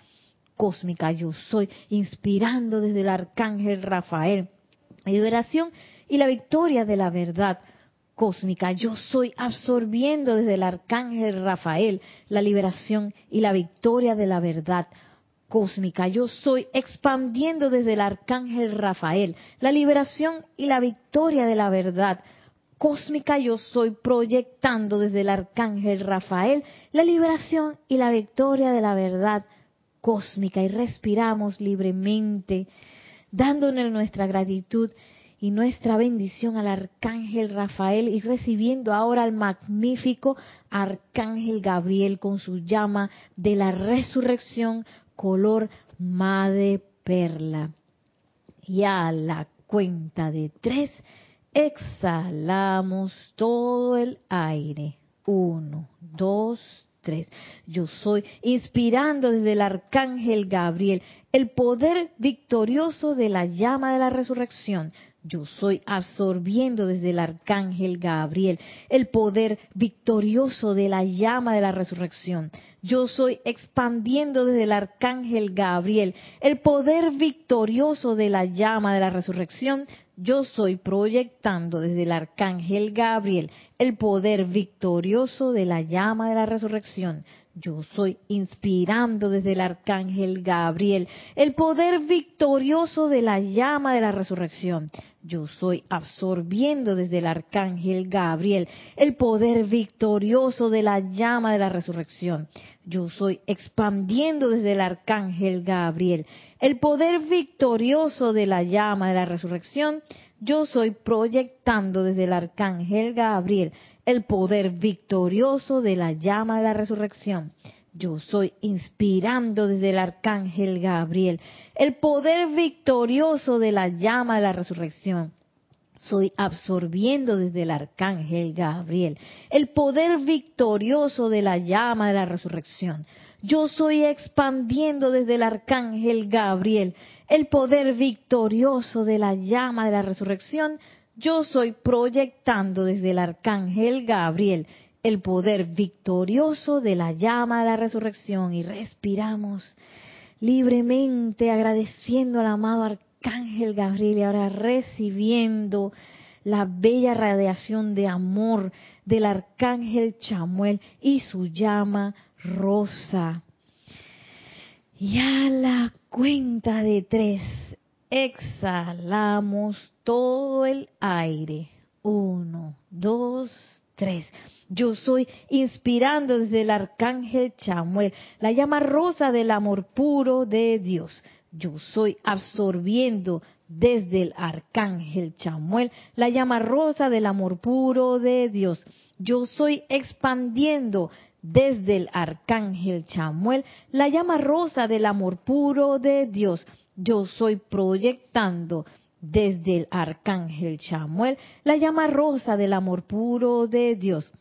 cósmica yo soy, inspirando desde el arcángel Rafael la liberación y la victoria de la verdad cósmica. Yo soy absorbiendo desde el arcángel Rafael la liberación y la victoria de la verdad cósmica. Yo soy expandiendo desde el arcángel Rafael la liberación y la victoria de la verdad cósmica yo soy proyectando desde el arcángel Rafael la liberación y la victoria de la verdad cósmica y respiramos libremente dándole nuestra gratitud y nuestra bendición al arcángel Rafael y recibiendo ahora al magnífico arcángel Gabriel con su llama de la resurrección color madre perla. Y a la cuenta de tres, Exhalamos todo el aire. Uno, dos, Yo soy inspirando desde el arcángel Gabriel el poder victorioso de la llama de la resurrección. Yo soy absorbiendo desde el arcángel Gabriel el poder victorioso de la llama de la resurrección. Yo soy expandiendo desde el arcángel Gabriel el poder victorioso de la llama de la resurrección yo soy proyectando desde el arcángel Gabriel el poder victorioso de la llama de la resurrección. Yo soy inspirando desde el arcángel Gabriel el poder victorioso de la llama de la resurrección. Yo soy absorbiendo desde el arcángel Gabriel el poder victorioso de la llama de la resurrección. Yo soy expandiendo desde el arcángel Gabriel el poder victorioso de la llama de la resurrección. Yo soy proyectando desde el arcángel Gabriel el poder victorioso de la llama de la resurrección. Yo soy inspirando desde el arcángel Gabriel el poder victorioso de la llama de la resurrección. Soy absorbiendo desde el arcángel Gabriel el poder victorioso de la llama de la resurrección. Yo soy expandiendo desde el arcángel Gabriel el poder victorioso de la llama de la resurrección. Yo soy proyectando desde el arcángel Gabriel el poder victorioso de la llama de la resurrección y respiramos libremente agradeciendo al amado arcángel Gabriel y ahora recibiendo la bella radiación de amor del arcángel Chamuel y su llama rosa. Y a la cuenta de tres, exhalamos todo el aire. Uno, dos, tres. Yo soy inspirando desde el arcángel Chamuel, la llama rosa del amor puro de Dios. Yo soy absorbiendo desde el arcángel Chamuel, la llama rosa del amor puro de Dios. Yo soy expandiendo desde el arcángel Chamuel, la llama rosa del amor puro de Dios. Yo soy proyectando desde el arcángel Chamuel, la llama rosa del amor puro de Dios.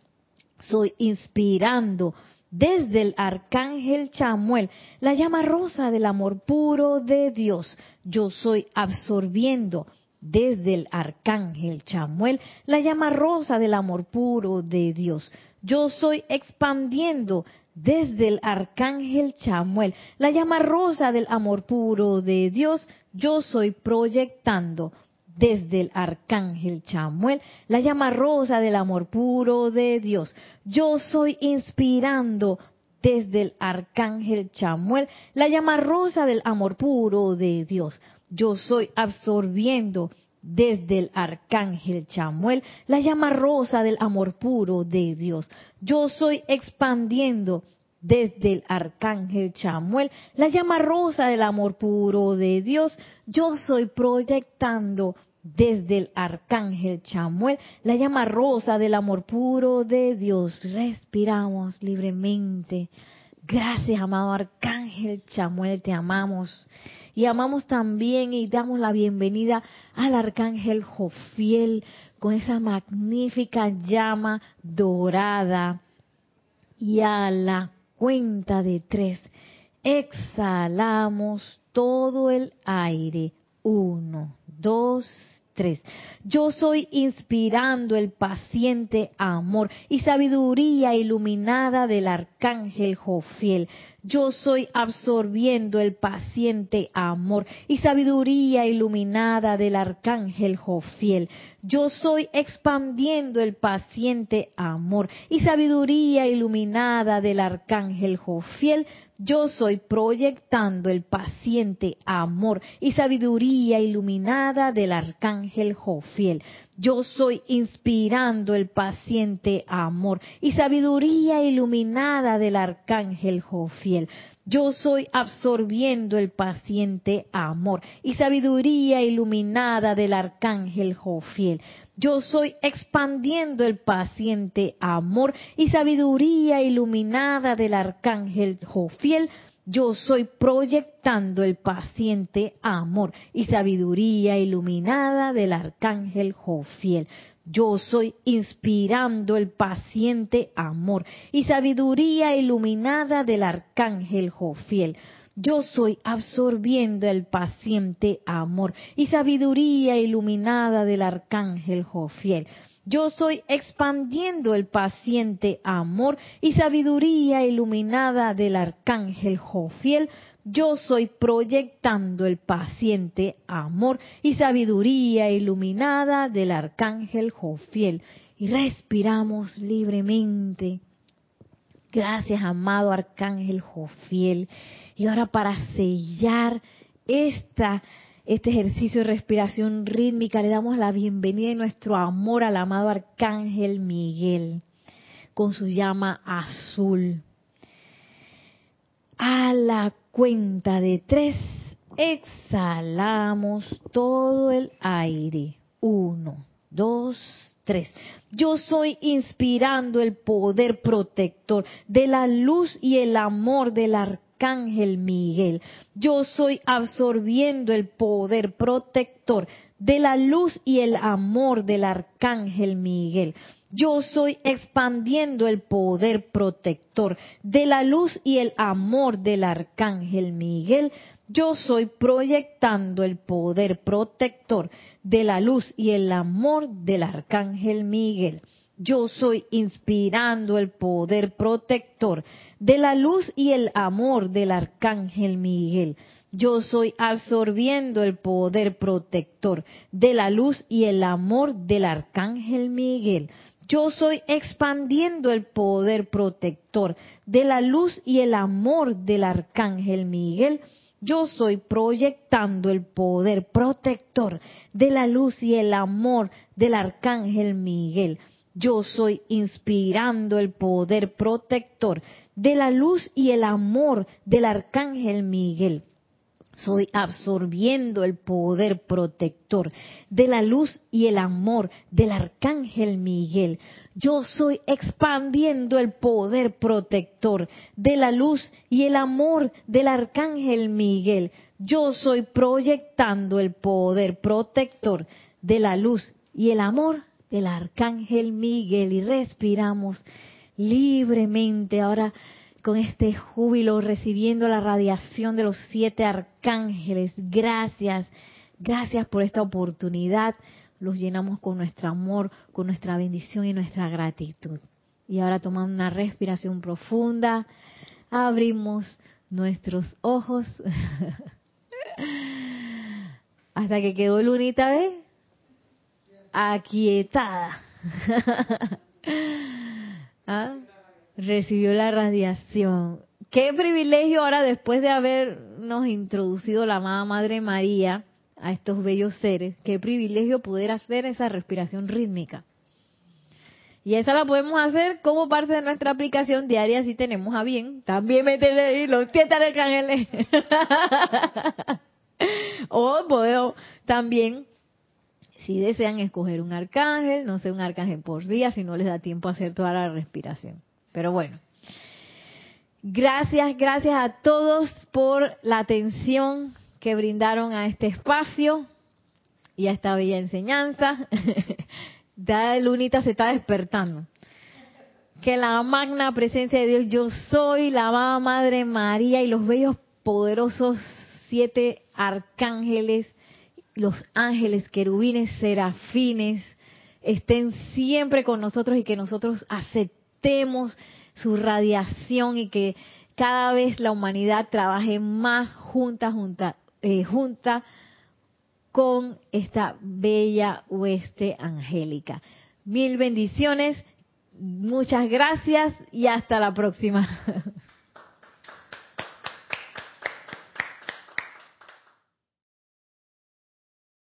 Soy inspirando desde el arcángel Chamuel, la llama rosa del amor puro de Dios. Yo soy absorbiendo desde el arcángel Chamuel, la llama rosa del amor puro de Dios. Yo soy expandiendo desde el arcángel Chamuel, la llama rosa del amor puro de Dios, yo soy proyectando desde el arcángel Chamuel, la llama rosa del amor puro de Dios. Yo soy inspirando desde el arcángel Chamuel, la llama rosa del amor puro de Dios. Yo soy absorbiendo desde el arcángel Chamuel, la llama rosa del amor puro de Dios. Yo soy expandiendo desde el arcángel Chamuel, la llama rosa del amor puro de Dios. Yo soy proyectando desde el arcángel Chamuel, la llama rosa del amor puro de Dios. Respiramos libremente. Gracias, amado arcángel Chamuel, te amamos. Y amamos también y damos la bienvenida al arcángel Jofiel con esa magnífica llama dorada. Y a la cuenta de tres, exhalamos todo el aire. Uno, dos, tres. Yo soy inspirando el paciente amor y sabiduría iluminada del arcángel Jofiel. Yo soy absorbiendo el paciente amor y sabiduría iluminada del arcángel Jofiel. Yo soy expandiendo el paciente amor y sabiduría iluminada del arcángel Jofiel. Yo soy proyectando el paciente amor y sabiduría iluminada del arcángel Jofiel. Yo soy inspirando el paciente amor y sabiduría iluminada del arcángel Jofiel. Yo soy absorbiendo el paciente amor y sabiduría iluminada del arcángel Jofiel. Yo soy expandiendo el paciente amor y sabiduría iluminada del arcángel Jofiel yo soy proyectando el paciente amor y sabiduría iluminada del arcángel Jofiel. Yo soy inspirando el paciente amor y sabiduría iluminada del arcángel Jofiel. Yo soy absorbiendo el paciente amor y sabiduría iluminada del arcángel Jofiel. Yo soy expandiendo el paciente amor y sabiduría iluminada del arcángel Jofiel. Yo soy proyectando el paciente amor y sabiduría iluminada del arcángel Jofiel. Y respiramos libremente. Gracias, amado arcángel Jofiel. Y ahora para sellar esta este ejercicio de respiración rítmica, le damos la bienvenida y nuestro amor al amado Arcángel Miguel con su llama azul. A la cuenta de tres, exhalamos todo el aire. Uno, dos, tres. Yo soy inspirando el poder protector de la luz y el amor del arcángel Miguel. Yo soy absorbiendo el poder protector de la luz y el amor del arcángel Miguel. Yo soy expandiendo el poder protector de la luz y el amor del arcángel Miguel. Yo soy proyectando el poder protector de la luz y el amor del arcángel Miguel. Yo soy inspirando el poder protector de la luz y el amor del arcángel Miguel. Yo soy absorbiendo el poder protector de la luz y el amor del arcángel Miguel. Yo soy expandiendo el poder protector de la luz y el amor del arcángel Miguel. Yo soy proyectando el poder protector de la luz y el amor del arcángel Miguel. Yo soy inspirando el poder protector de la luz y el amor del arcángel Miguel soy absorbiendo el poder protector de la luz y el amor del arcángel Miguel. Yo soy expandiendo el poder protector de la luz y el amor del arcángel Miguel. Yo soy proyectando el poder protector de la luz y el amor del arcángel Miguel. Y respiramos libremente. Ahora con este júbilo, recibiendo la radiación de los siete arcángeles. Gracias, gracias por esta oportunidad. Los llenamos con nuestro amor, con nuestra bendición y nuestra gratitud. Y ahora tomando una respiración profunda, abrimos nuestros ojos [LAUGHS] hasta que quedó Lunita, ¿ves? Aquietada. [LAUGHS] ¿Ah? recibió la radiación. Qué privilegio ahora después de habernos introducido la amada Madre María a estos bellos seres, qué privilegio poder hacer esa respiración rítmica. Y esa la podemos hacer como parte de nuestra aplicación diaria si tenemos a bien. También meterle ahí los siete arcángeles. [LAUGHS] o podemos también, si desean escoger un arcángel, no sé, un arcángel por día, si no les da tiempo a hacer toda la respiración. Pero bueno, gracias, gracias a todos por la atención que brindaron a este espacio y a esta bella enseñanza. [LAUGHS] ya Lunita se está despertando. Que la magna presencia de Dios, yo soy la amada Madre María y los bellos poderosos siete arcángeles, los ángeles, querubines, serafines, estén siempre con nosotros y que nosotros aceptemos su radiación y que cada vez la humanidad trabaje más junta, junta, eh, junta con esta bella hueste angélica. Mil bendiciones, muchas gracias y hasta la próxima. [LAUGHS]